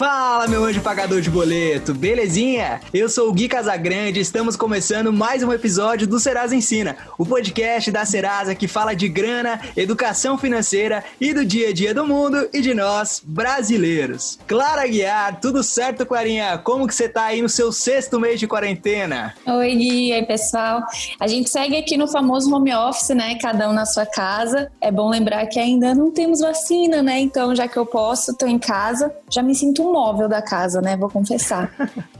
Fala, meu anjo pagador de boleto, belezinha? Eu sou o Gui Casagrande e estamos começando mais um episódio do Serasa Ensina, o podcast da Serasa que fala de grana, educação financeira e do dia a dia do mundo e de nós, brasileiros. Clara Guiar, tudo certo, Clarinha? Como que você tá aí no seu sexto mês de quarentena? Oi, Gui, aí, pessoal? A gente segue aqui no famoso home office, né? Cada um na sua casa. É bom lembrar que ainda não temos vacina, né? Então, já que eu posso, tô em casa, já me sinto móvel da casa, né? Vou confessar.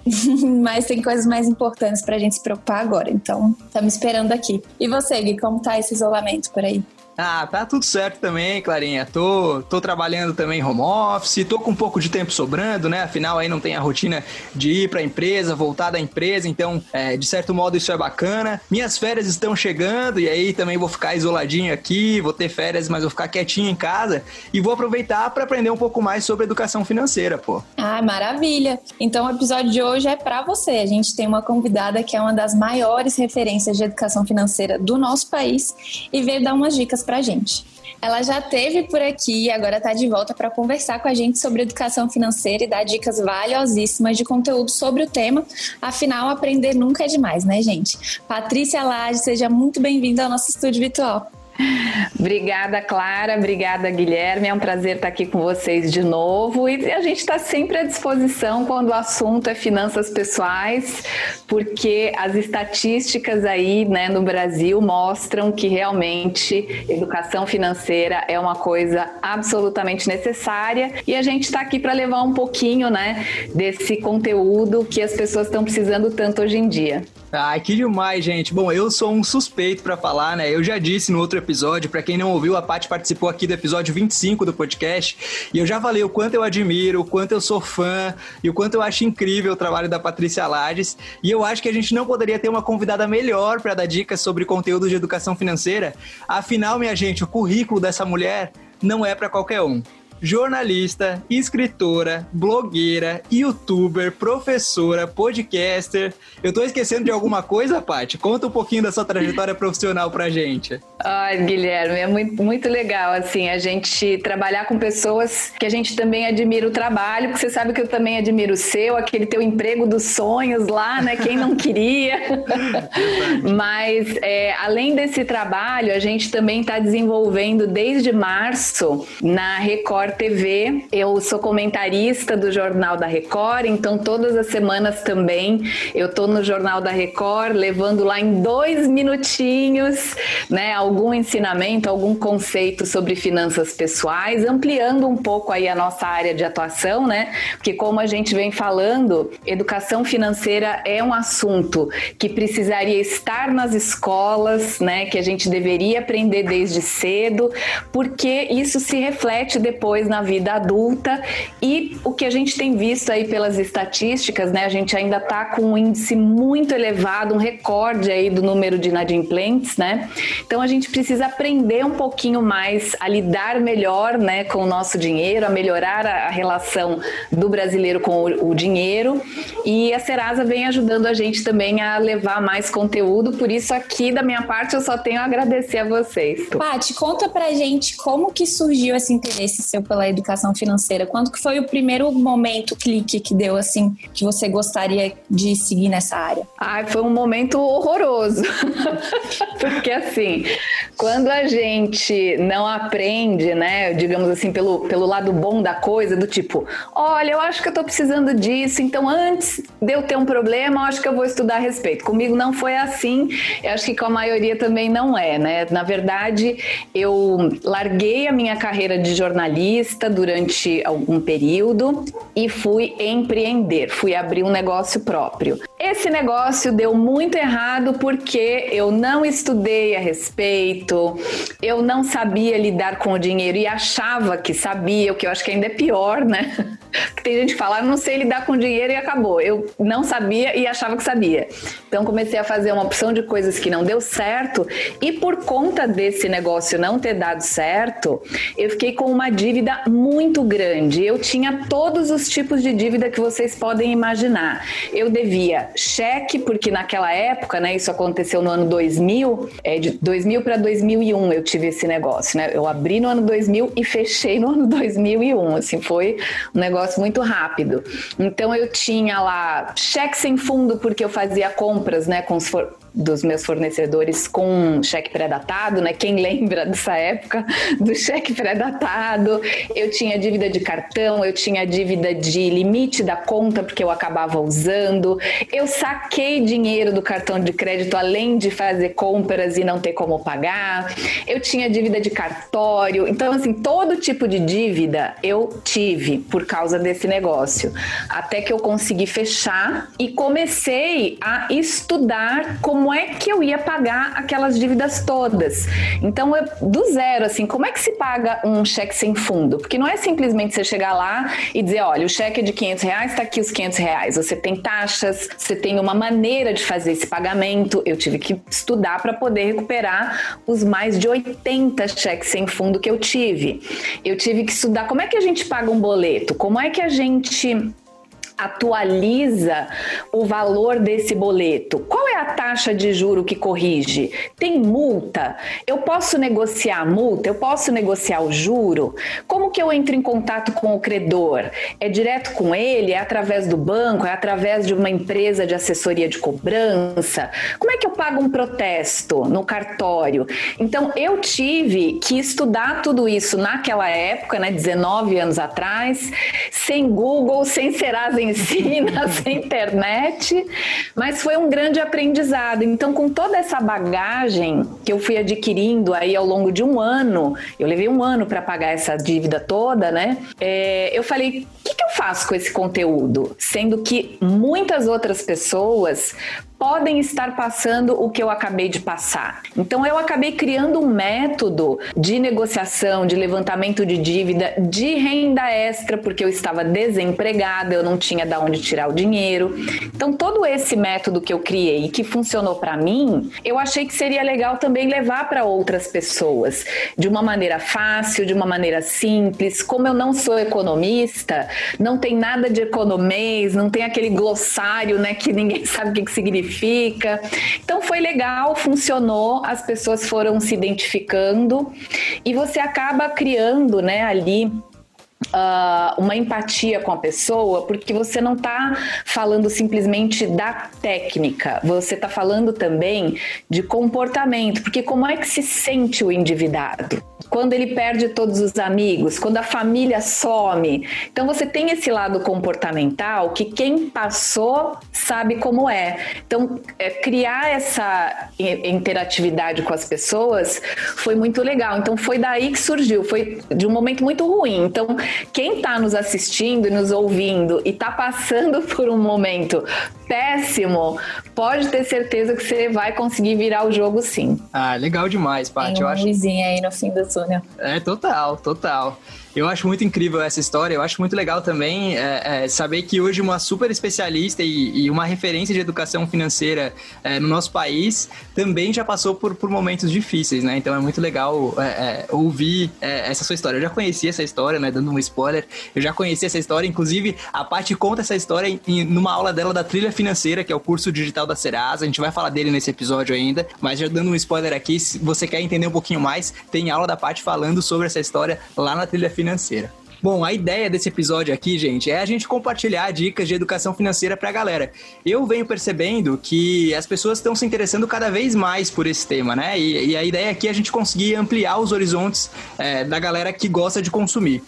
Mas tem coisas mais importantes pra gente se preocupar agora. Então, estamos esperando aqui. E você, Gui, como tá esse isolamento por aí? Ah, tá tudo certo também, Clarinha. Tô, tô trabalhando também home office, tô com um pouco de tempo sobrando, né? Afinal, aí não tem a rotina de ir pra empresa, voltar da empresa, então, é, de certo modo, isso é bacana. Minhas férias estão chegando e aí também vou ficar isoladinho aqui, vou ter férias, mas vou ficar quietinho em casa e vou aproveitar para aprender um pouco mais sobre educação financeira, pô. Ah, maravilha! Então, o episódio de hoje é para você. A gente tem uma convidada que é uma das maiores referências de educação financeira do nosso país e veio dar umas dicas pra gente. Ela já teve por aqui e agora está de volta para conversar com a gente sobre educação financeira e dar dicas valiosíssimas de conteúdo sobre o tema. Afinal, aprender nunca é demais, né, gente? Patrícia Lage, seja muito bem-vinda ao nosso estúdio virtual. Obrigada, Clara. Obrigada, Guilherme. É um prazer estar aqui com vocês de novo. E a gente está sempre à disposição quando o assunto é finanças pessoais, porque as estatísticas aí né, no Brasil mostram que realmente educação financeira é uma coisa absolutamente necessária. E a gente está aqui para levar um pouquinho né, desse conteúdo que as pessoas estão precisando tanto hoje em dia. Ai, que demais, gente. Bom, eu sou um suspeito para falar, né? Eu já disse no outro episódio, para quem não ouviu, a Paty participou aqui do episódio 25 do podcast, e eu já falei o quanto eu admiro, o quanto eu sou fã e o quanto eu acho incrível o trabalho da Patrícia Lades. E eu acho que a gente não poderia ter uma convidada melhor para dar dicas sobre conteúdo de educação financeira. Afinal, minha gente, o currículo dessa mulher não é para qualquer um jornalista, escritora, blogueira, youtuber, professora, podcaster. Eu tô esquecendo de alguma coisa, Paty? Conta um pouquinho da sua trajetória profissional pra gente. Ai, Guilherme, é muito, muito legal, assim, a gente trabalhar com pessoas que a gente também admira o trabalho, porque você sabe que eu também admiro o seu, aquele teu emprego dos sonhos lá, né? Quem não queria. Mas, é, além desse trabalho, a gente também está desenvolvendo desde março na Record Record TV. Eu sou comentarista do Jornal da Record, então todas as semanas também eu tô no Jornal da Record, levando lá em dois minutinhos, né, algum ensinamento, algum conceito sobre finanças pessoais, ampliando um pouco aí a nossa área de atuação, né? Porque como a gente vem falando, educação financeira é um assunto que precisaria estar nas escolas, né? Que a gente deveria aprender desde cedo, porque isso se reflete depois depois na vida adulta. E o que a gente tem visto aí pelas estatísticas, né? A gente ainda está com um índice muito elevado, um recorde aí do número de inadimplentes, né? Então a gente precisa aprender um pouquinho mais a lidar melhor, né, com o nosso dinheiro, a melhorar a, relação do brasileiro com o, dinheiro. E a Serasa vem ajudando a gente também a levar mais conteúdo. Por isso aqui da minha parte eu só tenho a agradecer a vocês. Paty, conta pra gente como que surgiu esse interesse seu pela educação financeira? Quando que foi o primeiro momento, clique que deu assim, que você gostaria de seguir nessa área? Ai, foi um momento horroroso. Porque assim, quando a gente não aprende, né, digamos assim, pelo, pelo lado bom da coisa, do tipo, olha, eu acho que eu tô precisando disso, então antes de eu ter um problema, eu acho que eu vou estudar a respeito. Comigo não foi assim, eu acho que com a maioria também não é, né? Na verdade, eu larguei a minha carreira de jornalista durante algum período e fui empreender, fui abrir um negócio próprio. Esse negócio deu muito errado porque eu não estudei a respeito, eu não sabia lidar com o dinheiro e achava que sabia, o que eu acho que ainda é pior, né? Tem gente que fala, ah, não sei lidar com dinheiro e acabou. Eu não sabia e achava que sabia. Então comecei a fazer uma opção de coisas que não deu certo e por conta desse negócio não ter dado certo, eu fiquei com uma dívida muito grande. Eu tinha todos os tipos de dívida que vocês podem imaginar. Eu devia cheque, porque naquela época, né, isso aconteceu no ano 2000, é de 2000 para 2001 eu tive esse negócio, né? Eu abri no ano 2000 e fechei no ano 2001, assim, foi um negócio negócio muito rápido. Então eu tinha lá cheque sem fundo porque eu fazia compras, né, com os for dos meus fornecedores com cheque pré-datado, né? Quem lembra dessa época do cheque pré-datado? Eu tinha dívida de cartão, eu tinha dívida de limite da conta porque eu acabava usando. Eu saquei dinheiro do cartão de crédito além de fazer compras e não ter como pagar. Eu tinha dívida de cartório. Então, assim, todo tipo de dívida eu tive por causa desse negócio. Até que eu consegui fechar e comecei a estudar como como é que eu ia pagar aquelas dívidas todas. Então, eu, do zero, assim, como é que se paga um cheque sem fundo? Porque não é simplesmente você chegar lá e dizer, olha, o cheque é de 500 reais, está aqui os 500 reais. Você tem taxas, você tem uma maneira de fazer esse pagamento. Eu tive que estudar para poder recuperar os mais de 80 cheques sem fundo que eu tive. Eu tive que estudar como é que a gente paga um boleto, como é que a gente atualiza o valor desse boleto? Qual é a taxa de juro que corrige? Tem multa? Eu posso negociar a multa? Eu posso negociar o juro? Como que eu entro em contato com o credor? É direto com ele? É através do banco? É através de uma empresa de assessoria de cobrança? Como é que eu pago um protesto no cartório? Então eu tive que estudar tudo isso naquela época, né, 19 anos atrás, sem Google, sem Serasa ensina, sem internet, mas foi um grande aprendizado. Então, com toda essa bagagem que eu fui adquirindo aí ao longo de um ano, eu levei um ano para pagar essa dívida toda, né? É, eu falei, o que, que eu faço com esse conteúdo? Sendo que muitas outras pessoas podem estar passando o que eu acabei de passar. Então eu acabei criando um método de negociação, de levantamento de dívida, de renda extra, porque eu estava desempregada, eu não tinha de onde tirar o dinheiro. Então todo esse método que eu criei que funcionou para mim, eu achei que seria legal também levar para outras pessoas, de uma maneira fácil, de uma maneira simples. Como eu não sou economista, não tem nada de economês, não tem aquele glossário, né, que ninguém sabe o que, que significa identifica. Então foi legal, funcionou, as pessoas foram se identificando e você acaba criando, né, ali Uh, uma empatia com a pessoa, porque você não está falando simplesmente da técnica, você está falando também de comportamento, porque como é que se sente o endividado? quando ele perde todos os amigos, quando a família some. Então você tem esse lado comportamental que quem passou sabe como é. Então é, criar essa interatividade com as pessoas foi muito legal. Então foi daí que surgiu, foi de um momento muito ruim. Então quem está nos assistindo e nos ouvindo e está passando por um momento péssimo, pode ter certeza que você vai conseguir virar o jogo sim. Ah, legal demais, Paty. Tem uma eu acho... aí no fim do túnel. É, total, total. Eu acho muito incrível essa história. Eu acho muito legal também é, é, saber que hoje uma super especialista e, e uma referência de educação financeira é, no nosso país também já passou por, por momentos difíceis, né? Então é muito legal é, é, ouvir é, essa sua história. Eu já conhecia essa história, né? Dando um spoiler, eu já conhecia essa história. Inclusive, a Paty conta essa história em, em, numa aula dela da Trilha Financeira, que é o curso digital da Serasa. A gente vai falar dele nesse episódio ainda, mas já dando um spoiler aqui, se você quer entender um pouquinho mais, tem aula da Paty falando sobre essa história lá na Trilha Financeira financeira. Bom, a ideia desse episódio aqui, gente, é a gente compartilhar dicas de educação financeira pra galera. Eu venho percebendo que as pessoas estão se interessando cada vez mais por esse tema, né? E, e a ideia aqui é a gente conseguir ampliar os horizontes é, da galera que gosta de consumir.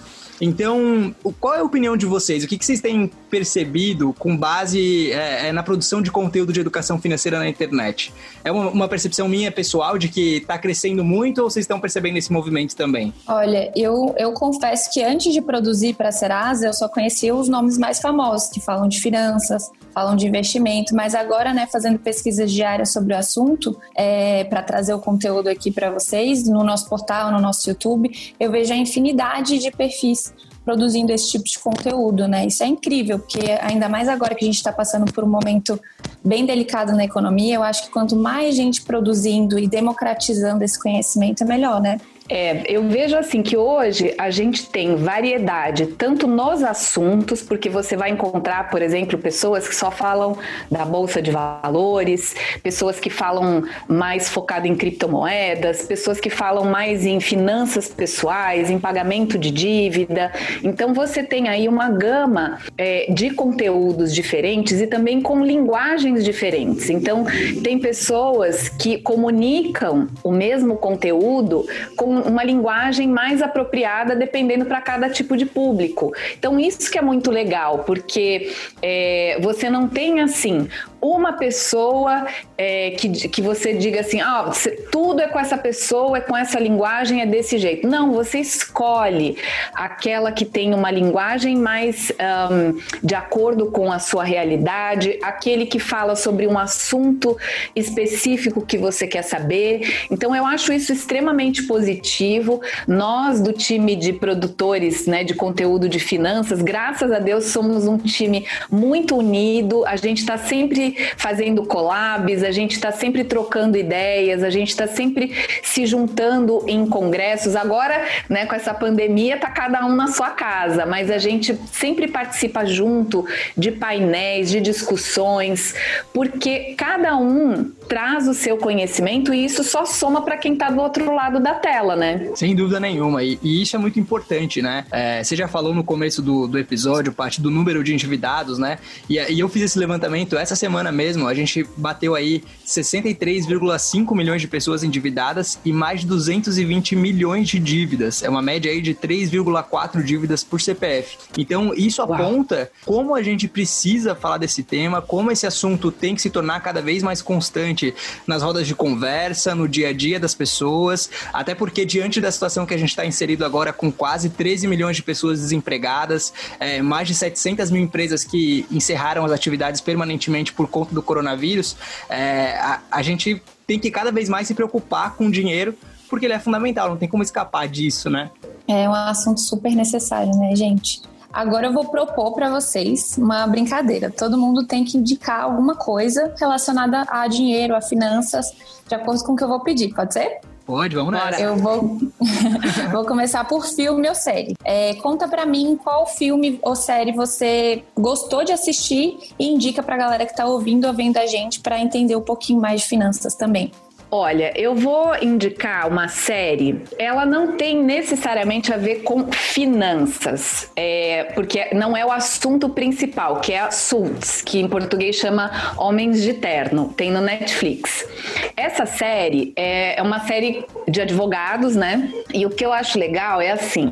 Então, qual é a opinião de vocês? O que, vocês têm percebido com base é, é, na produção de conteúdo de educação financeira na internet? É uma, uma percepção minha pessoal de que está crescendo muito ou vocês estão percebendo esse movimento também? Olha, eu, eu confesso que antes de produzir para a Serasa, eu só conhecia os nomes mais famosos, que falam de finanças, falam de investimento, mas agora, né, fazendo pesquisas diárias sobre o assunto, é, para trazer o conteúdo aqui para vocês, no nosso portal, no nosso YouTube, eu vejo a infinidade de perfis produzindo esse tipo de conteúdo, né? Isso é incrível, porque ainda mais agora que a gente está passando por um momento bem delicado na economia, eu acho que quanto mais gente produzindo e democratizando esse conhecimento, é melhor, né? É, eu vejo assim que hoje a gente tem variedade tanto nos assuntos, porque você vai encontrar, por exemplo, pessoas que só falam da bolsa de valores, pessoas que falam mais focado em criptomoedas, pessoas que falam mais em finanças pessoais, em pagamento de dívida. Então você tem aí uma gama é, de conteúdos diferentes e também com linguagens diferentes. Então tem pessoas que comunicam o mesmo conteúdo com uma linguagem mais apropriada dependendo para cada tipo de público. Então, isso que é muito legal, porque é, você não tem assim uma pessoa é, que, que você diga assim, ah, tudo é com essa pessoa, é com essa linguagem, é desse jeito. Não, você escolhe aquela que tem uma linguagem mais um, de acordo com a sua realidade, aquele que fala sobre um assunto específico que você quer saber. Então, eu acho isso extremamente positivo. Nós, do time de produtores né, de conteúdo de finanças, graças a Deus, somos um time muito unido, a gente está sempre fazendo collabs, a gente está sempre trocando ideias, a gente está sempre se juntando em congressos. Agora, né, com essa pandemia, tá cada um na sua casa, mas a gente sempre participa junto de painéis, de discussões, porque cada um traz o seu conhecimento e isso só soma para quem está do outro lado da tela, né? Sem dúvida nenhuma. E, e isso é muito importante, né? É, você já falou no começo do, do episódio, parte do número de endividados, né? E, e eu fiz esse levantamento essa semana mesmo, a gente bateu aí 63,5 milhões de pessoas endividadas e mais de 220 milhões de dívidas. É uma média aí de 3,4 dívidas por CPF. Então, isso aponta Uau. como a gente precisa falar desse tema, como esse assunto tem que se tornar cada vez mais constante nas rodas de conversa, no dia a dia das pessoas, até porque diante da situação que a gente está inserido agora com quase 13 milhões de pessoas desempregadas, é, mais de 700 mil empresas que encerraram as atividades permanentemente por conta do coronavírus, é, a, a gente tem que cada vez mais se preocupar com o dinheiro, porque ele é fundamental, não tem como escapar disso, né? É um assunto super necessário, né, gente? Agora eu vou propor para vocês uma brincadeira. Todo mundo tem que indicar alguma coisa relacionada a dinheiro, a finanças, de acordo com o que eu vou pedir, pode ser? Pode, vamos nessa. Eu vou, vou começar por filme ou série. É, conta para mim qual filme ou série você gostou de assistir e indica pra galera que tá ouvindo ou vendo a gente para entender um pouquinho mais de finanças também. Olha, eu vou indicar uma série. Ela não tem necessariamente a ver com finanças, é, porque não é o assunto principal, que é a Suits, que em português chama Homens de Terno. Tem no Netflix. Essa série é, é uma série de advogados, né? E o que eu acho legal é assim,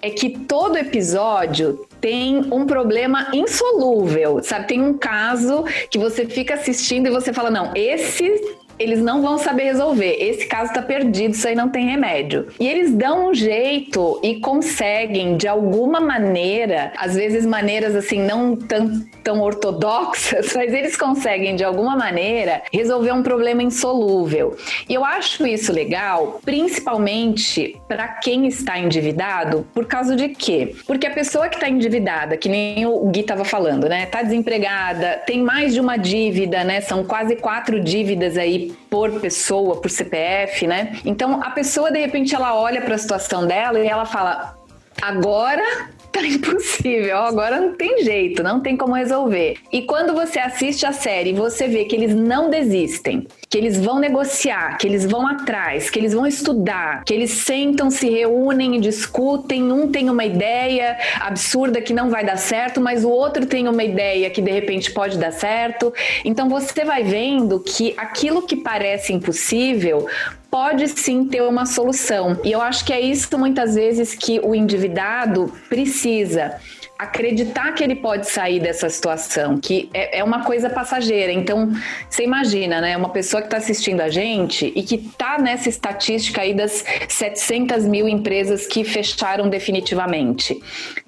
é que todo episódio tem um problema insolúvel, sabe? Tem um caso que você fica assistindo e você fala, não, esse eles não vão saber resolver. Esse caso tá perdido, isso aí não tem remédio. E eles dão um jeito e conseguem, de alguma maneira, às vezes maneiras assim, não tão, tão ortodoxas, mas eles conseguem, de alguma maneira, resolver um problema insolúvel. E eu acho isso legal, principalmente para quem está endividado, por causa de quê? Porque a pessoa que está endividada, que nem o Gui estava falando, né? Tá desempregada, tem mais de uma dívida, né? São quase quatro dívidas aí por pessoa, por CPF, né? Então a pessoa de repente ela olha para a situação dela e ela fala: agora tá impossível, agora não tem jeito, não tem como resolver. E quando você assiste a série, você vê que eles não desistem, que eles vão negociar, que eles vão atrás, que eles vão estudar, que eles sentam, se reúnem e discutem, um tem uma ideia absurda que não vai dar certo, mas o outro tem uma ideia que de repente pode dar certo. Então você vai vendo que aquilo que parece impossível pode sim ter uma solução. E eu acho que é isso muitas vezes que o endividado precisa acreditar que ele pode sair dessa situação, que é, é uma coisa passageira. Então, você imagina, né? Uma pessoa que está assistindo a gente e que está nessa estatística aí das 700 mil empresas que fecharam definitivamente.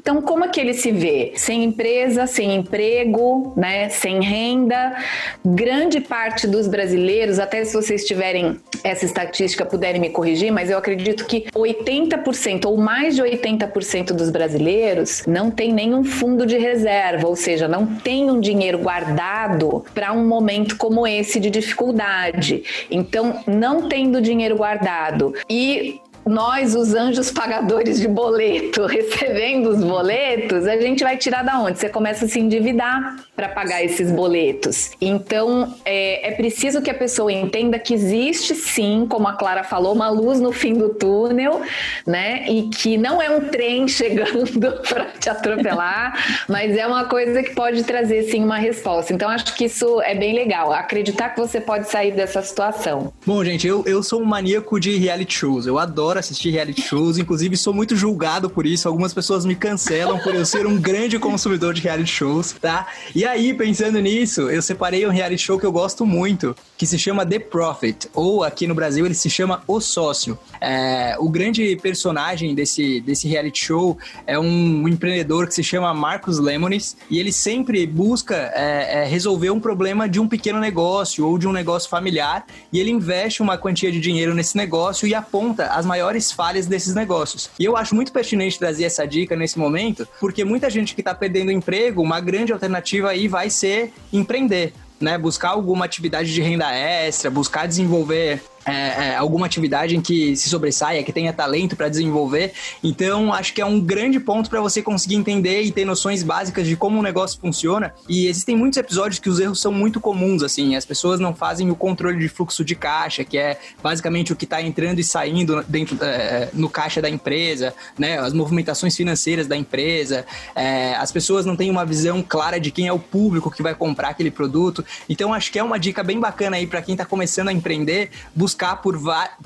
Então, como é que ele se vê? Sem empresa, sem emprego, né? Sem renda. Grande parte dos brasileiros, até se vocês tiverem essa estatística, puderem me corrigir, mas eu acredito que 80% ou mais de 80% dos brasileiros não tem nenhum fundo de reserva, ou seja, não tem um dinheiro guardado para um momento como esse de dificuldade. Então, não tendo dinheiro guardado e nós, os anjos pagadores de boleto, recebendo os boletos, a gente vai tirar da onde? Você começa a se endividar para pagar esses boletos. Então, é, é preciso que a pessoa entenda que existe sim, como a Clara falou, uma luz no fim do túnel, né? E que não é um trem chegando para te atropelar, mas é uma coisa que pode trazer sim uma resposta. Então, acho que isso é bem legal. Acreditar que você pode sair dessa situação. Bom, gente, eu, eu sou um maníaco de reality shows. Eu adoro assistir reality shows, inclusive sou muito julgado por isso. Algumas pessoas me cancelam por eu ser um grande consumidor de reality shows, tá? E aí, pensando nisso, eu separei um reality show que eu gosto muito, que se chama The Profit, ou aqui no Brasil ele se chama O Sócio. É, o grande personagem desse, desse reality show é um, um empreendedor que se chama Marcos Lemonis, e ele sempre busca é, é, resolver um problema de um pequeno negócio ou de um negócio familiar, e ele investe uma quantia de dinheiro nesse negócio e aponta as maiores falhas desses negócios. E eu acho muito pertinente trazer essa dica nesse momento, porque muita gente que está perdendo emprego, uma grande alternativa aí vai ser empreender. Né, buscar alguma atividade de renda extra, buscar desenvolver é, é, alguma atividade em que se sobressaia, que tenha talento para desenvolver. Então, acho que é um grande ponto para você conseguir entender e ter noções básicas de como o negócio funciona. E existem muitos episódios que os erros são muito comuns, assim, as pessoas não fazem o controle de fluxo de caixa, que é basicamente o que está entrando e saindo dentro é, no caixa da empresa, né, as movimentações financeiras da empresa. É, as pessoas não têm uma visão clara de quem é o público que vai comprar aquele produto. Então, acho que é uma dica bem bacana aí para quem está começando a empreender, buscar buscar por,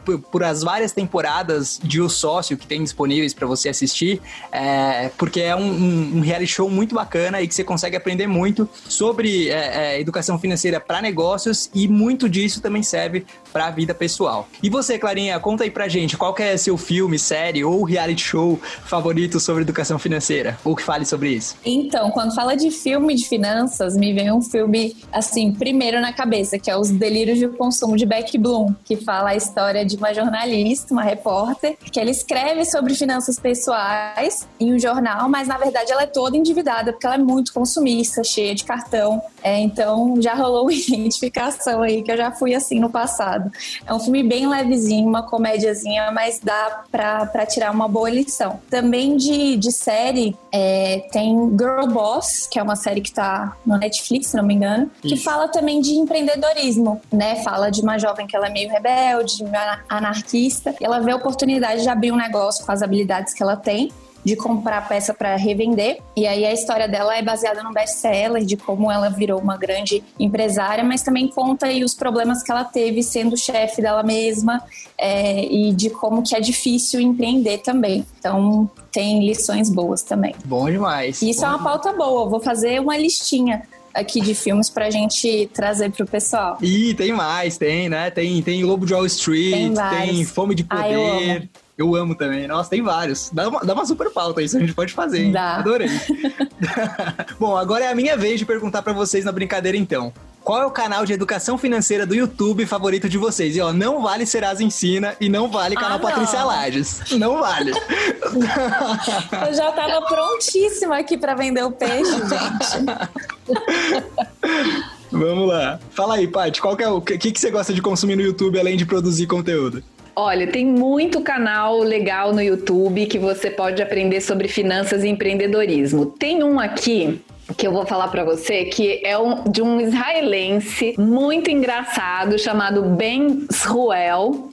por, por, as várias temporadas de O Sócio que tem disponíveis para você assistir, é, porque é um, um, um, reality show muito bacana e que você consegue aprender muito sobre é, é, educação financeira para negócios e muito disso também serve para a vida pessoal. E você, Clarinha, conta aí pra gente qual é seu filme, série ou reality show favorito sobre educação financeira, ou que fale sobre isso. Então, quando fala de filme de finanças, me vem um filme assim, primeiro na cabeça, que é Os Delírios de Consumo de Beck Bloom, que fala a história de uma jornalista, uma repórter, que ela escreve sobre finanças pessoais em um jornal, mas na verdade ela é toda endividada, porque ela é muito consumista, cheia de cartão. É, então já rolou uma identificação aí, que eu já fui assim no passado. É um filme bem levezinho, uma comédiazinha, mas dá pra, pra tirar uma boa lição. Também de, de série, é, tem Girl Boss, que é uma série que tá no Netflix, se não me engano, Isso. que fala também de empreendedorismo, né? Fala de uma jovem que ela é meio rebelde, meio anarquista, e ela vê a oportunidade de abrir um negócio com as habilidades que ela tem de comprar peça para revender. E aí a história dela é baseada no best-seller, de como ela virou uma grande empresária, mas também conta aí os problemas que ela teve sendo chefe dela mesma é, e de como que é difícil empreender também. Então tem lições boas também. Bom demais. Isso bom é uma demais. pauta boa. Vou fazer uma listinha aqui de filmes pra gente trazer pro pessoal. E tem mais, tem, né? Tem, tem Lobo de Wall Street, tem, tem Fome de Poder. Ah, eu amo também. Nossa, tem vários. Dá uma, dá uma super pauta isso, a gente pode fazer, hein? Dá. Adorei. Bom, agora é a minha vez de perguntar para vocês na brincadeira, então. Qual é o canal de educação financeira do YouTube favorito de vocês? E ó, não vale Serasa Ensina e não vale canal ah, Patrícia Lages. Não vale. Eu já tava prontíssima aqui para vender o peixe, gente. Vamos lá. Fala aí, Paty, qual que é o que, que você gosta de consumir no YouTube além de produzir conteúdo? Olha, tem muito canal legal no YouTube que você pode aprender sobre finanças e empreendedorismo. Tem um aqui que eu vou falar para você que é um, de um israelense muito engraçado chamado Ben Sruel.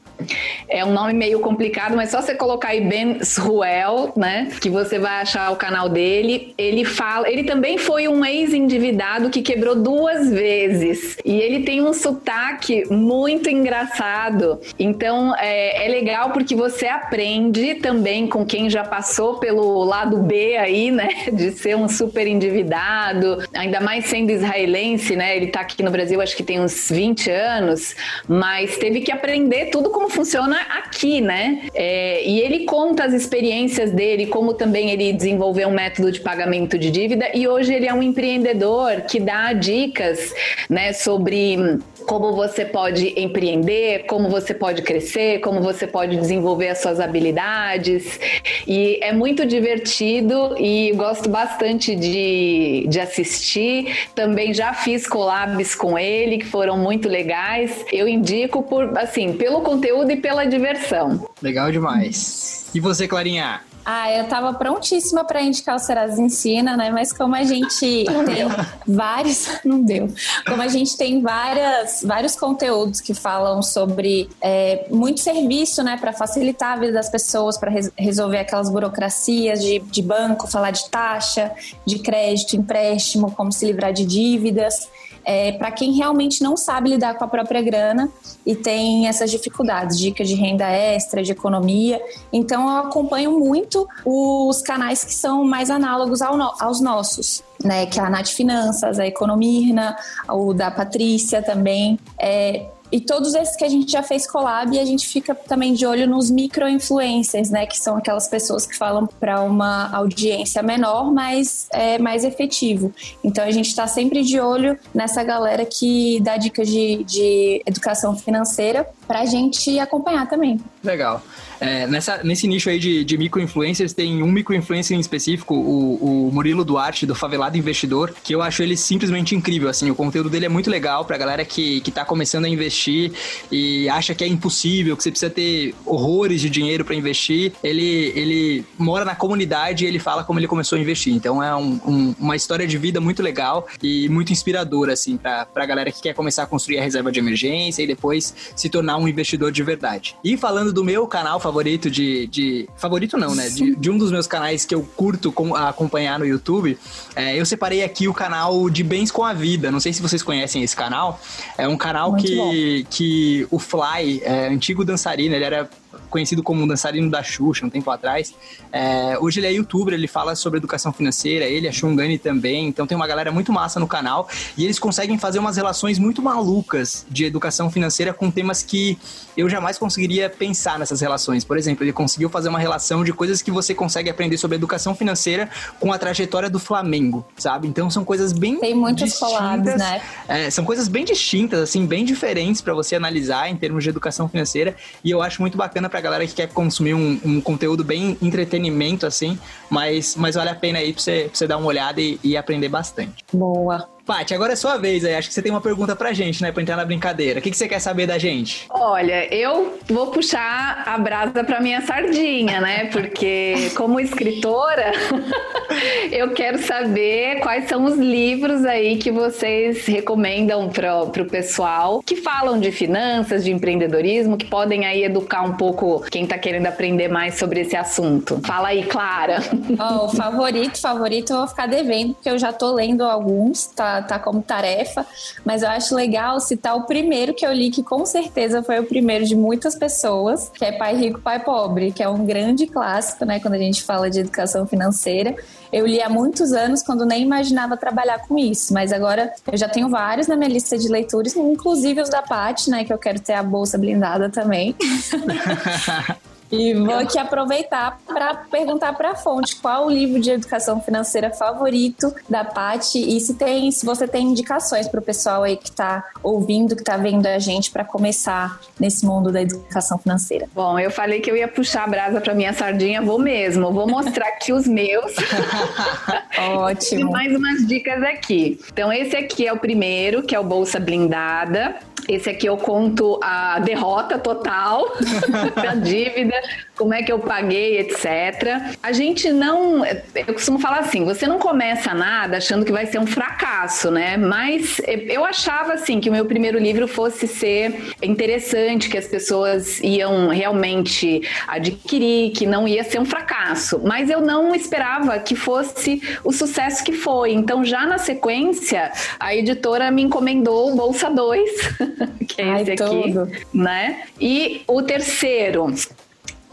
É um nome meio complicado, mas só você colocar aí Ben Sruel, né? Que você vai achar o canal dele. Ele fala, ele também foi um ex-endividado que quebrou duas vezes. E ele tem um sotaque muito engraçado. Então é, é legal porque você aprende também com quem já passou pelo lado B aí, né? De ser um super endividado, ainda mais sendo israelense, né? Ele tá aqui no Brasil acho que tem uns 20 anos, mas teve que aprender tudo como funciona aqui, né? É, e ele conta as experiências dele, como também ele desenvolveu um método de pagamento de dívida, e hoje ele é um empreendedor que dá dicas, né, sobre como você pode empreender, como você pode crescer, como você pode desenvolver as suas habilidades. E é muito divertido e gosto bastante de, de assistir. Também já fiz collabs com ele, que foram muito legais. Eu indico por, assim, pelo conteúdo conteúdo e pela diversão. Legal demais. E você, Clarinha? Ah, eu estava prontíssima para indicar o Serasa Ensina, né? Mas como a gente tem vários, não deu. Como a gente tem várias, vários conteúdos que falam sobre é, muito serviço, né, para facilitar a vida das pessoas, para res resolver aquelas burocracias de, de banco, falar de taxa, de crédito, empréstimo, como se livrar de dívidas é, para quem realmente não sabe lidar com a própria grana e tem essas dificuldades, dicas de renda extra, de economia. Então eu acompanho muito os canais que são mais análogos ao no, aos nossos. Né, que é a Nath Finanças, a Economirna, o da Patrícia também. É, e todos esses que a gente já fez collab, a gente fica também de olho nos micro-influencers, né? Que são aquelas pessoas que falam para uma audiência menor, mas é mais efetivo. Então a gente está sempre de olho nessa galera que dá dicas de, de educação financeira para a gente acompanhar também. Legal. É, nessa, nesse nicho aí de, de micro-influencers, tem um micro-influencer em específico, o, o Murilo Duarte, do Favelado Investidor, que eu acho ele simplesmente incrível, assim, o conteúdo dele é muito legal pra galera que, que tá começando a investir e acha que é impossível, que você precisa ter horrores de dinheiro para investir. Ele, ele mora na comunidade e ele fala como ele começou a investir. Então é um, um, uma história de vida muito legal e muito inspiradora, assim, pra, pra galera que quer começar a construir a reserva de emergência e depois se tornar um investidor de verdade. E falando do meu canal favorito, favorito de. de favorito não, né? De, de, um dos meus canais que eu curto com, acompanhar no YouTube. É, eu separei aqui o canal de Bens com a Vida. Não sei se vocês conhecem esse canal. É um canal que, que o Fly, é, antigo dançarino, ele era conhecido como um dançarino da Xuxa um tempo atrás. É, hoje ele é youtuber, ele fala sobre educação financeira, ele, a Shungani também, então tem uma galera muito massa no canal e eles conseguem fazer umas relações muito malucas de educação financeira com temas que eu jamais conseguiria pensar nessas relações. Por exemplo, ele conseguiu fazer uma relação de coisas que você consegue aprender sobre educação financeira com a trajetória do Flamengo, sabe? Então são coisas bem Tem muitas collabs, né? É, são coisas bem distintas, assim, bem diferentes para você analisar em termos de educação financeira e eu acho muito bacana pra galera que quer consumir um, um, conteúdo bem entretenimento, assim, mas, mas vale a pena aí pra você, pra você dar uma olhada e, e aprender bastante. Boa. Paty, agora é sua vez aí. Acho que você tem uma pergunta pra gente, né? Pra entrar na brincadeira. O que, que você quer saber da gente? Olha, eu vou puxar a brasa pra minha sardinha, né? Porque, como escritora, eu quero saber quais são os livros aí que vocês recomendam pro, pro pessoal que falam de finanças, de empreendedorismo, que podem aí educar um pouco quem tá querendo aprender mais sobre esse assunto. Fala aí, Clara. Oh, o favorito, favorito, eu vou ficar devendo, porque eu já tô lendo alguns, tá? tá, como tarefa, mas eu acho legal citar o primeiro que eu li, que com certeza foi o primeiro de muitas pessoas, que é Pai Rico, Pai Pobre, que é um grande clássico, né, quando a gente fala de educação financeira. Eu li há muitos anos quando nem imaginava trabalhar com isso, mas agora eu já tenho vários na minha lista de leituras, inclusive os da Paty, né, que eu quero ter a bolsa blindada também. E vou aqui aproveitar para perguntar para a fonte qual o livro de educação financeira favorito da Pati e se tem, se você tem indicações para o pessoal aí que está ouvindo, que está vendo a gente para começar nesse mundo da educação financeira. Bom, eu falei que eu ia puxar a brasa para minha sardinha, vou mesmo. Vou mostrar aqui os meus. Ótimo. e mais umas dicas aqui. Então esse aqui é o primeiro, que é o Bolsa Blindada. Esse aqui eu conto a derrota total, a dívida, como é que eu paguei, etc. A gente não. Eu costumo falar assim: você não começa nada achando que vai ser um fracasso, né? Mas eu achava assim que o meu primeiro livro fosse ser interessante, que as pessoas iam realmente adquirir, que não ia ser um fracasso. Mas eu não esperava que fosse o sucesso que foi. Então, já na sequência, a editora me encomendou o Bolsa 2, que é esse Ai, aqui, tudo. né? E o terceiro,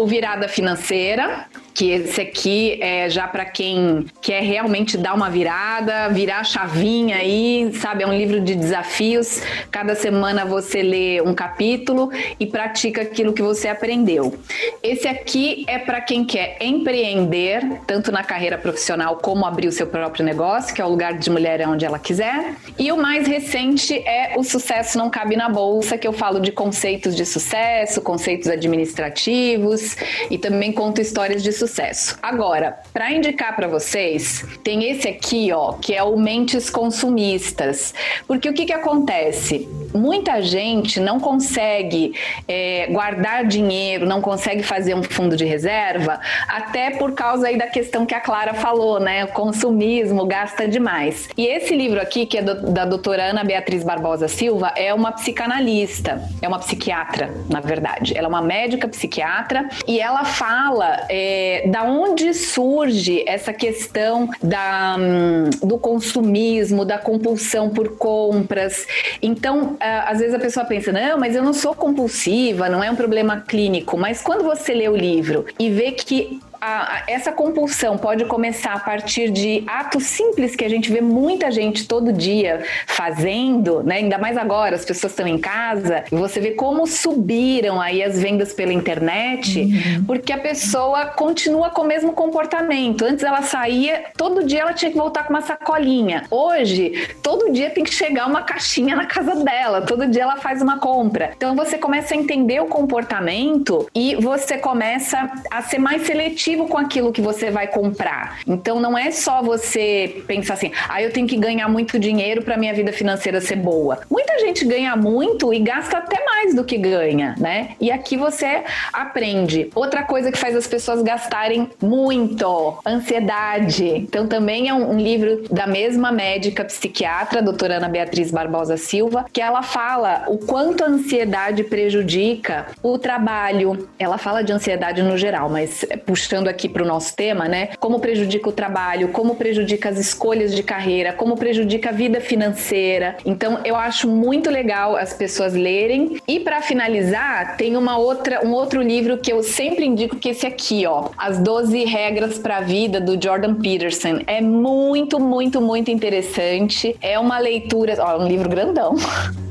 o Virada Financeira, que esse aqui é já para quem quer realmente dar uma virada, virar a chavinha aí, sabe? É um livro de desafios. Cada semana você lê um capítulo e pratica aquilo que você aprendeu. Esse aqui é para quem quer empreender, tanto na carreira profissional como abrir o seu próprio negócio, que é o lugar de mulher é onde ela quiser. E o mais recente é O Sucesso Não Cabe na Bolsa, que eu falo de conceitos de sucesso, conceitos administrativos e também conto histórias de sucesso. Agora, para indicar para vocês, tem esse aqui, ó, que é o Mentes Consumistas. Porque o que que acontece? Muita gente não consegue é, guardar dinheiro, não consegue fazer um fundo de reserva, até por causa aí da questão que a Clara falou, né? O consumismo gasta demais. E esse livro aqui, que é do, da doutora Ana Beatriz Barbosa Silva, é uma psicanalista, é uma psiquiatra, na verdade. Ela é uma médica psiquiatra e ela fala é, da onde surge essa questão da, hum, do consumismo, da compulsão por compras. Então, às vezes a pessoa pensa, não, mas eu não sou compulsiva, não é um problema clínico. Mas quando você lê o livro e vê que a, essa compulsão pode começar a partir de atos simples que a gente vê muita gente todo dia fazendo, né? Ainda mais agora, as pessoas estão em casa, e você vê como subiram aí as vendas pela internet, uhum. porque a pessoa continua com o mesmo comportamento. Antes ela saía, todo dia ela tinha que voltar com uma sacolinha. Hoje, todo dia tem que chegar uma caixinha na casa dela, todo dia ela faz uma compra. Então você começa a entender o comportamento e você começa a ser mais seletivo objetivo com aquilo que você vai comprar. Então não é só você pensar assim, ah, eu tenho que ganhar muito dinheiro para minha vida financeira ser boa. Muita gente ganha muito e gasta até mais do que ganha, né? E aqui você aprende. Outra coisa que faz as pessoas gastarem muito, ansiedade. Então também é um, um livro da mesma médica psiquiatra, doutora Ana Beatriz Barbosa Silva, que ela fala o quanto a ansiedade prejudica o trabalho. Ela fala de ansiedade no geral, mas puxando puxando aqui para o nosso tema, né? Como prejudica o trabalho, como prejudica as escolhas de carreira, como prejudica a vida financeira. Então, eu acho muito legal as pessoas lerem. E para finalizar, tem uma outra, um outro livro que eu sempre indico que é esse aqui, ó, As 12 regras para a vida do Jordan Peterson. É muito, muito, muito interessante. É uma leitura, ó, um livro grandão.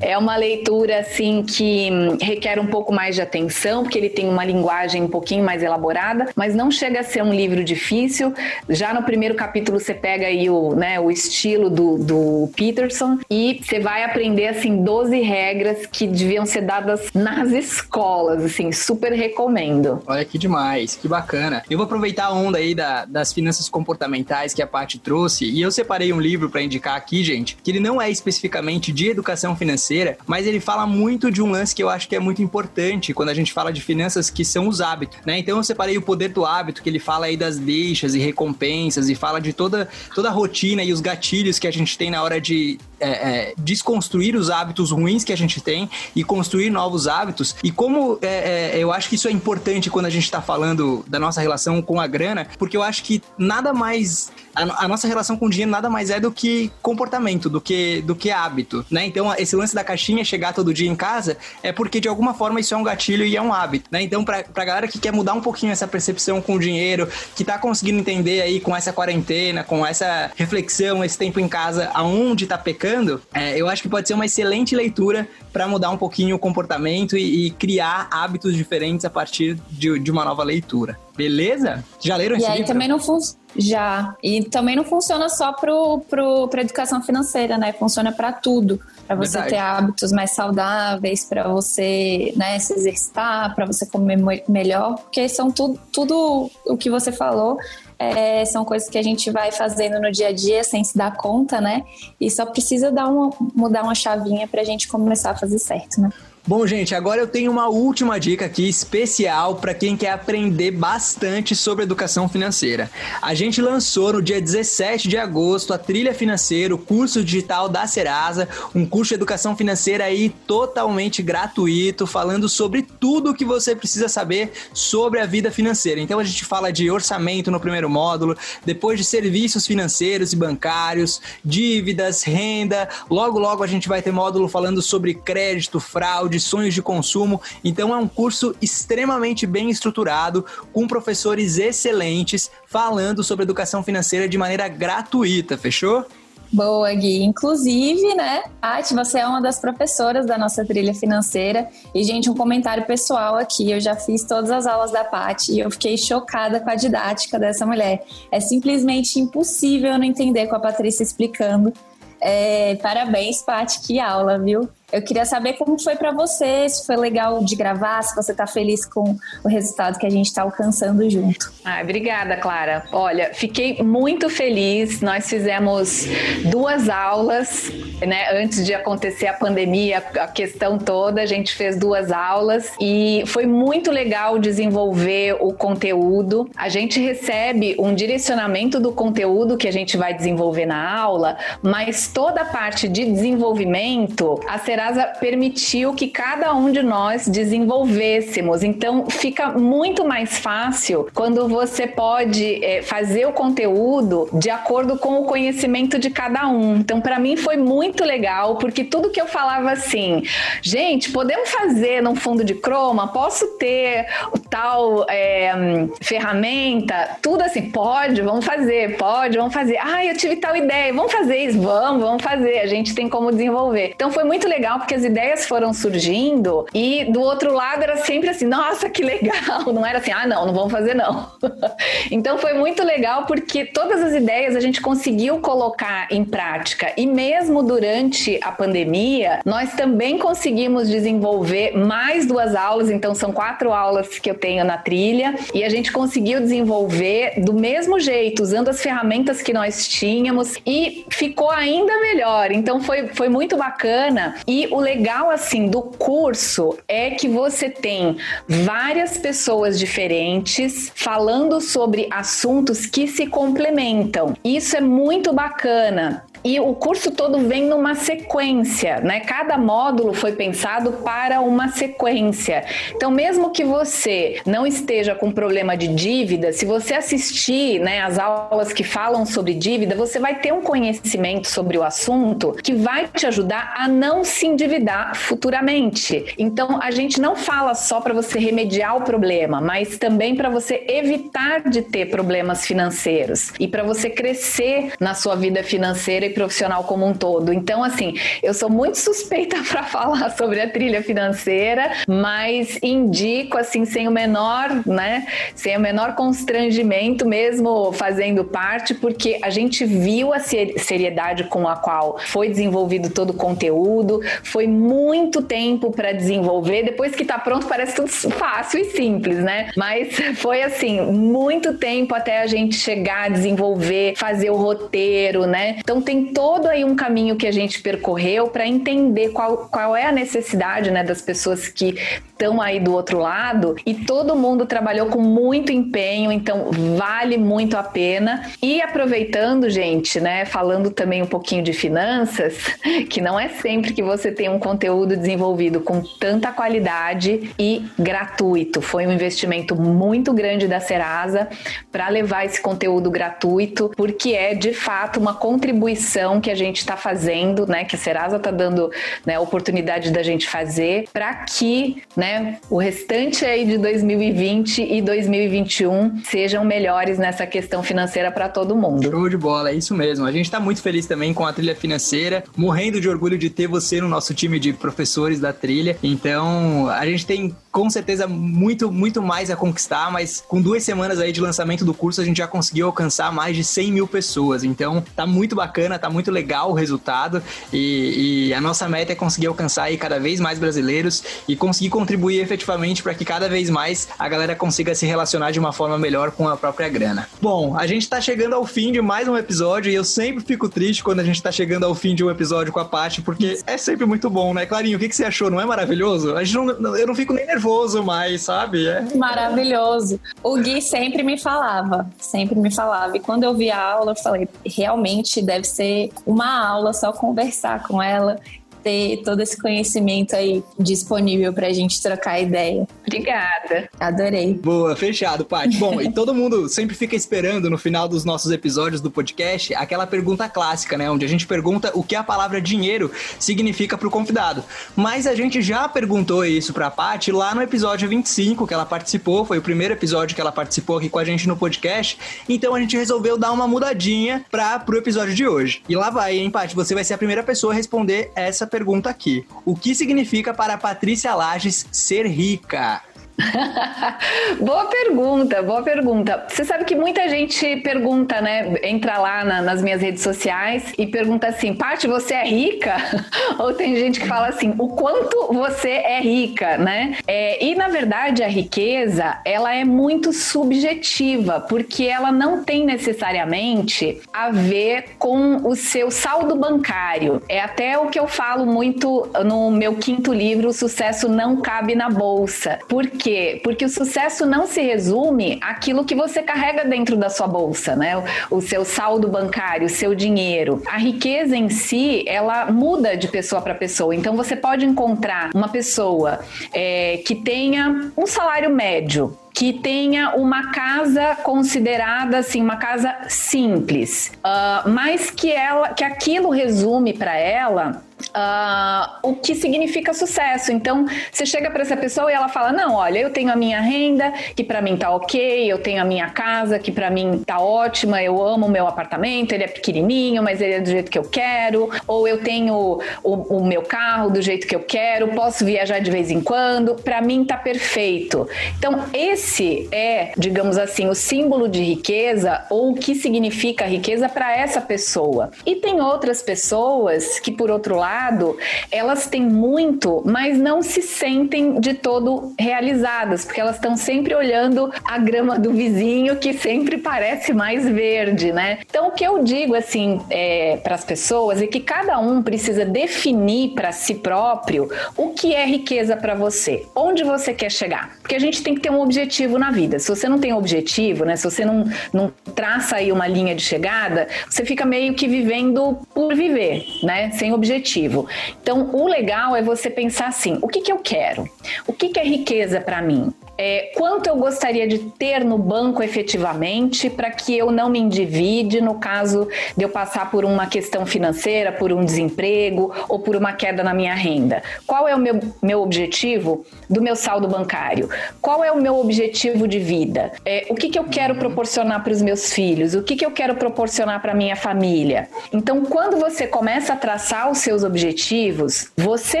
É uma leitura assim que requer um pouco mais de atenção, porque ele tem uma linguagem um pouquinho mais elaborada, mas não chega a ser um livro difícil. Já no primeiro capítulo você pega aí o, né, o estilo do, do Peterson e você vai aprender assim 12 regras que deviam ser dadas nas escolas, assim, super recomendo. Olha que demais, que bacana. Eu vou aproveitar a onda aí da, das finanças comportamentais que a Paty trouxe e eu separei um livro para indicar aqui, gente, que ele não é especificamente de educação educação financeira, mas ele fala muito de um lance que eu acho que é muito importante quando a gente fala de finanças, que são os hábitos, né? Então eu separei o poder do hábito, que ele fala aí das deixas e recompensas e fala de toda, toda a rotina e os gatilhos que a gente tem na hora de é, é, desconstruir os hábitos ruins que a gente tem e construir novos hábitos. E como é, é eu acho que isso é importante quando a gente está falando da nossa relação com a grana, porque eu acho que nada mais. A, a, nossa relação com o dinheiro nada mais é do que comportamento, do que, do que hábito, né? Então, esse lance da caixinha chegar todo dia em casa é porque de alguma forma isso é um gatilho e é um hábito, né? Então, pra, pra galera que quer mudar um pouquinho essa percepção com o dinheiro, que tá conseguindo entender aí com essa quarentena, com essa reflexão, esse tempo em casa, aonde tá pecando é, eu acho que pode ser uma excelente leitura para mudar um pouquinho o comportamento e, e, criar hábitos diferentes a partir de, de, uma nova leitura. Beleza? Já leram e esse aí livro? também não funciona. Já. E também não funciona só para pro, pro educação financeira, né? Funciona para tudo. Para você Verdade. ter hábitos mais saudáveis, para você né, se exercitar, para você comer melhor. Porque são tudo, tudo o que você falou é, são coisas que a gente vai fazendo no dia a dia sem se dar conta, né? E só precisa dar uma, mudar uma chavinha para a gente começar a fazer certo, né? Bom, gente, agora eu tenho uma última dica aqui especial para quem quer aprender bastante sobre educação financeira. A gente lançou no dia 17 de agosto a Trilha Financeira, o curso digital da Serasa, um curso de educação financeira aí totalmente gratuito, falando sobre tudo o que você precisa saber sobre a vida financeira. Então a gente fala de orçamento no primeiro módulo, depois de serviços financeiros e bancários, dívidas, renda. Logo logo a gente vai ter módulo falando sobre crédito, fraude, de sonhos de consumo. Então é um curso extremamente bem estruturado, com professores excelentes, falando sobre educação financeira de maneira gratuita, fechou? Boa, Gui. Inclusive, né, Paty, você é uma das professoras da nossa trilha financeira. E, gente, um comentário pessoal aqui. Eu já fiz todas as aulas da Paty e eu fiquei chocada com a didática dessa mulher. É simplesmente impossível não entender com a Patrícia explicando. É, parabéns, Paty, que aula, viu? Eu queria saber como foi para você, se foi legal de gravar, se você está feliz com o resultado que a gente está alcançando junto. Ah, obrigada, Clara. Olha, fiquei muito feliz. Nós fizemos duas aulas, né? Antes de acontecer a pandemia, a questão toda, a gente fez duas aulas e foi muito legal desenvolver o conteúdo. A gente recebe um direcionamento do conteúdo que a gente vai desenvolver na aula, mas toda a parte de desenvolvimento, a Serasa permitiu que cada um de nós desenvolvêssemos. Então, fica muito mais fácil quando você pode é, fazer o conteúdo de acordo com o conhecimento de cada um. Então, para mim foi muito legal, porque tudo que eu falava assim, gente, podemos fazer num fundo de croma? Posso ter o tal é, ferramenta? Tudo assim, pode, vamos fazer, pode, vamos fazer. Ah, eu tive tal ideia, vamos fazer isso, vamos, vamos fazer. A gente tem como desenvolver. Então foi muito legal porque as ideias foram surgindo e do outro lado era sempre assim, nossa, que legal. Não era assim, ah, não, não vamos fazer não. então foi muito legal porque todas as ideias a gente conseguiu colocar em prática e mesmo durante a pandemia, nós também conseguimos desenvolver mais duas aulas, então são quatro aulas que eu tenho na trilha e a gente conseguiu desenvolver do mesmo jeito, usando as ferramentas que nós tínhamos e ficou ainda melhor. Então foi, foi muito bacana e o legal assim do curso é que você tem várias pessoas diferentes falando sobre assuntos que se complementam. Isso é muito bacana. E o curso todo vem numa sequência, né? Cada módulo foi pensado para uma sequência. Então, mesmo que você não esteja com problema de dívida, se você assistir, né, as aulas que falam sobre dívida, você vai ter um conhecimento sobre o assunto que vai te ajudar a não se endividar futuramente. Então, a gente não fala só para você remediar o problema, mas também para você evitar de ter problemas financeiros e para você crescer na sua vida financeira e profissional como um todo. Então, assim, eu sou muito suspeita para falar sobre a trilha financeira, mas indico assim sem o menor, né, sem o menor constrangimento mesmo fazendo parte, porque a gente viu a seriedade com a qual foi desenvolvido todo o conteúdo, foi muito tempo para desenvolver. Depois que está pronto, parece tudo fácil e simples, né? Mas foi assim, muito tempo até a gente chegar a desenvolver, fazer o roteiro, né? Então tem todo aí um caminho que a gente percorreu para entender qual, qual é a necessidade né, das pessoas que estão aí do outro lado e todo mundo trabalhou com muito empenho, então vale muito a pena. E aproveitando, gente, né, falando também um pouquinho de finanças, que não é sempre que você tem um conteúdo desenvolvido com tanta qualidade e gratuito. Foi um investimento muito grande da Serasa para levar esse conteúdo gratuito, porque é de fato uma contribuição que a gente está fazendo, né, que a Serasa está dando né, oportunidade da gente fazer para que, né? O restante aí de 2020 e 2021 sejam melhores nessa questão financeira para todo mundo. Show de bola, é isso mesmo. A gente está muito feliz também com a trilha financeira, morrendo de orgulho de ter você no nosso time de professores da trilha. Então, a gente tem com certeza muito, muito mais a conquistar, mas com duas semanas aí de lançamento do curso, a gente já conseguiu alcançar mais de 100 mil pessoas. Então, tá muito bacana, tá muito legal o resultado e, e a nossa meta é conseguir alcançar aí cada vez mais brasileiros e conseguir contribuir efetivamente para que cada vez mais a galera consiga se relacionar de uma forma melhor com a própria grana. Bom, a gente tá chegando ao fim de mais um episódio e eu sempre fico triste quando a gente tá chegando ao fim de um episódio com a Paty, porque é sempre muito bom, né? Clarinho, o que, que você achou? Não é maravilhoso? A gente não, eu não fico nem nervoso nervoso mais, sabe? É. Maravilhoso. O Gui sempre me falava, sempre me falava. E quando eu vi a aula, eu falei, realmente deve ser uma aula só conversar com ela ter todo esse conhecimento aí disponível pra gente trocar ideia. Obrigada. Adorei. Boa, fechado, Paty. Bom, e todo mundo sempre fica esperando no final dos nossos episódios do podcast aquela pergunta clássica, né? Onde a gente pergunta o que a palavra dinheiro significa pro convidado. Mas a gente já perguntou isso pra Paty lá no episódio 25 que ela participou, foi o primeiro episódio que ela participou aqui com a gente no podcast. Então a gente resolveu dar uma mudadinha para pro episódio de hoje. E lá vai, hein, Paty? Você vai ser a primeira pessoa a responder essa pergunta pergunta aqui: O que significa para Patrícia Lages ser rica? boa pergunta, boa pergunta. Você sabe que muita gente pergunta, né? Entra lá na, nas minhas redes sociais e pergunta assim: Paty, você é rica? Ou tem gente que fala assim: o quanto você é rica, né? É, e na verdade a riqueza ela é muito subjetiva, porque ela não tem necessariamente a ver com o seu saldo bancário. É até o que eu falo muito no meu quinto livro, O Sucesso Não Cabe na Bolsa. Por quê? Porque o sucesso não se resume àquilo que você carrega dentro da sua bolsa, né? O, o seu saldo bancário, o seu dinheiro. A riqueza em si, ela muda de pessoa para pessoa. Então você pode encontrar uma pessoa é, que tenha um salário médio, que tenha uma casa considerada assim uma casa simples, uh, mas que ela que aquilo resume para ela Uh, o que significa sucesso. Então, você chega para essa pessoa e ela fala: Não, olha, eu tenho a minha renda, que para mim tá ok, eu tenho a minha casa, que para mim tá ótima, eu amo o meu apartamento, ele é pequenininho, mas ele é do jeito que eu quero, ou eu tenho o, o meu carro do jeito que eu quero, posso viajar de vez em quando, para mim tá perfeito. Então, esse é, digamos assim, o símbolo de riqueza ou o que significa riqueza para essa pessoa. E tem outras pessoas que, por outro lado, lado, elas têm muito, mas não se sentem de todo realizadas, porque elas estão sempre olhando a grama do vizinho que sempre parece mais verde, né? Então, o que eu digo assim é, para as pessoas é que cada um precisa definir para si próprio o que é riqueza para você, onde você quer chegar, porque a gente tem que ter um objetivo na vida. Se você não tem objetivo, né? Se você não, não traça aí uma linha de chegada, você fica meio que vivendo por viver, né? Sem objetivo objetivo. Então, o legal é você pensar assim: o que, que eu quero? O que, que é riqueza para mim? É, quanto eu gostaria de ter no banco efetivamente para que eu não me endivide no caso de eu passar por uma questão financeira, por um desemprego ou por uma queda na minha renda. Qual é o meu, meu objetivo do meu saldo bancário? Qual é o meu objetivo de vida? É, o que, que eu quero proporcionar para os meus filhos? O que, que eu quero proporcionar para minha família? Então, quando você começa a traçar os seus objetivos, você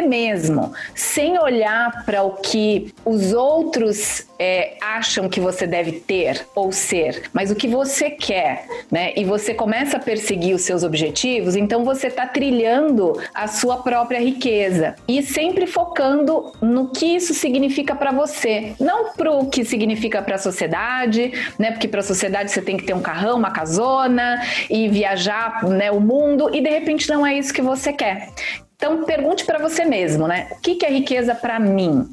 mesmo, sem olhar para o que os outros é, acham que você deve ter ou ser, mas o que você quer, né? E você começa a perseguir os seus objetivos, então você está trilhando a sua própria riqueza e sempre focando no que isso significa para você, não para o que significa para a sociedade, né? Porque para a sociedade você tem que ter um carrão, uma casona e viajar, né, o mundo e de repente não é isso que você quer. Então pergunte para você mesmo, né? O que, que é riqueza para mim?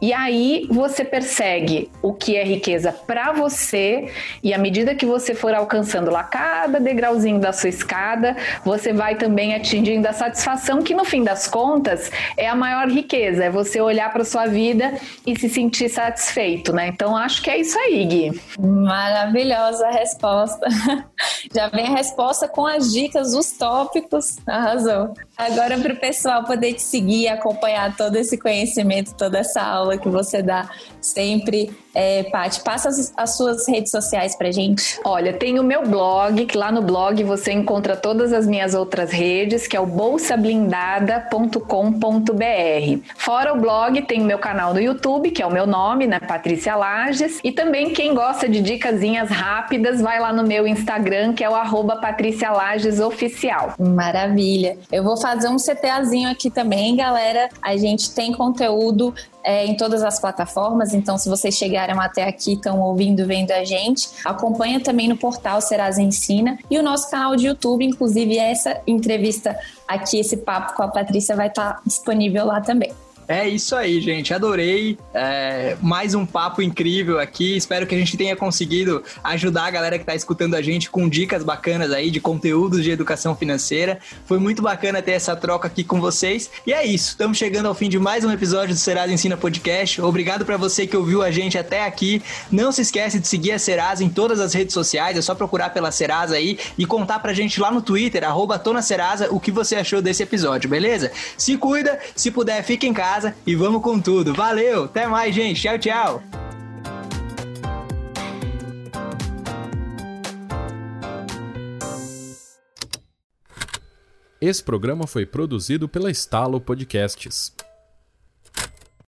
E aí você persegue o que é riqueza para você, e à medida que você for alcançando lá cada degrauzinho da sua escada, você vai também atingindo a satisfação, que no fim das contas é a maior riqueza, é você olhar para sua vida e se sentir satisfeito, né? Então acho que é isso aí, Gui. Maravilhosa resposta. Já vem a resposta com as dicas, os tópicos. Arrasou. Agora para o pessoal poder te seguir, acompanhar todo esse conhecimento, toda essa aula que você dá sempre. É, Paty, passa as, as, suas redes sociais pra gente. Olha, tem o meu blog, que lá no blog você encontra todas as minhas outras redes, que é o bolsablindada.com.br. Fora o blog, tem o meu canal no YouTube, que é o meu nome, né, Patrícia Lages. E também quem gosta de dicasinhas rápidas, vai lá no meu Instagram, que é o arroba Patrícia Lages Oficial. Maravilha. Eu vou fazer um CTAzinho aqui também, galera. A gente tem conteúdo é, em todas as plataformas. Então, se vocês chegaram até aqui, estão ouvindo, vendo a gente, acompanha também no portal Serasa Ensina e o nosso canal de YouTube. Inclusive, essa entrevista aqui, esse papo com a Patrícia, vai estar disponível lá também. É isso aí, gente. Adorei. É, mais um papo incrível aqui. Espero que a gente tenha conseguido ajudar a galera que está escutando a gente com dicas bacanas aí de conteúdos de educação financeira. Foi muito bacana ter essa troca aqui com vocês. E é isso. Estamos chegando ao fim de mais um episódio do Serasa Ensina Podcast. Obrigado para você que ouviu a gente até aqui. Não se esquece de seguir a Serasa em todas as redes sociais. É só procurar pela Serasa aí e contar pra gente lá no Twitter, arroba Serasa, o que você achou desse episódio, beleza? Se cuida, se puder, fique em casa casa e vamos com tudo. Valeu, até mais, gente. Tchau, tchau. Esse programa foi produzido pela Estalo Podcasts.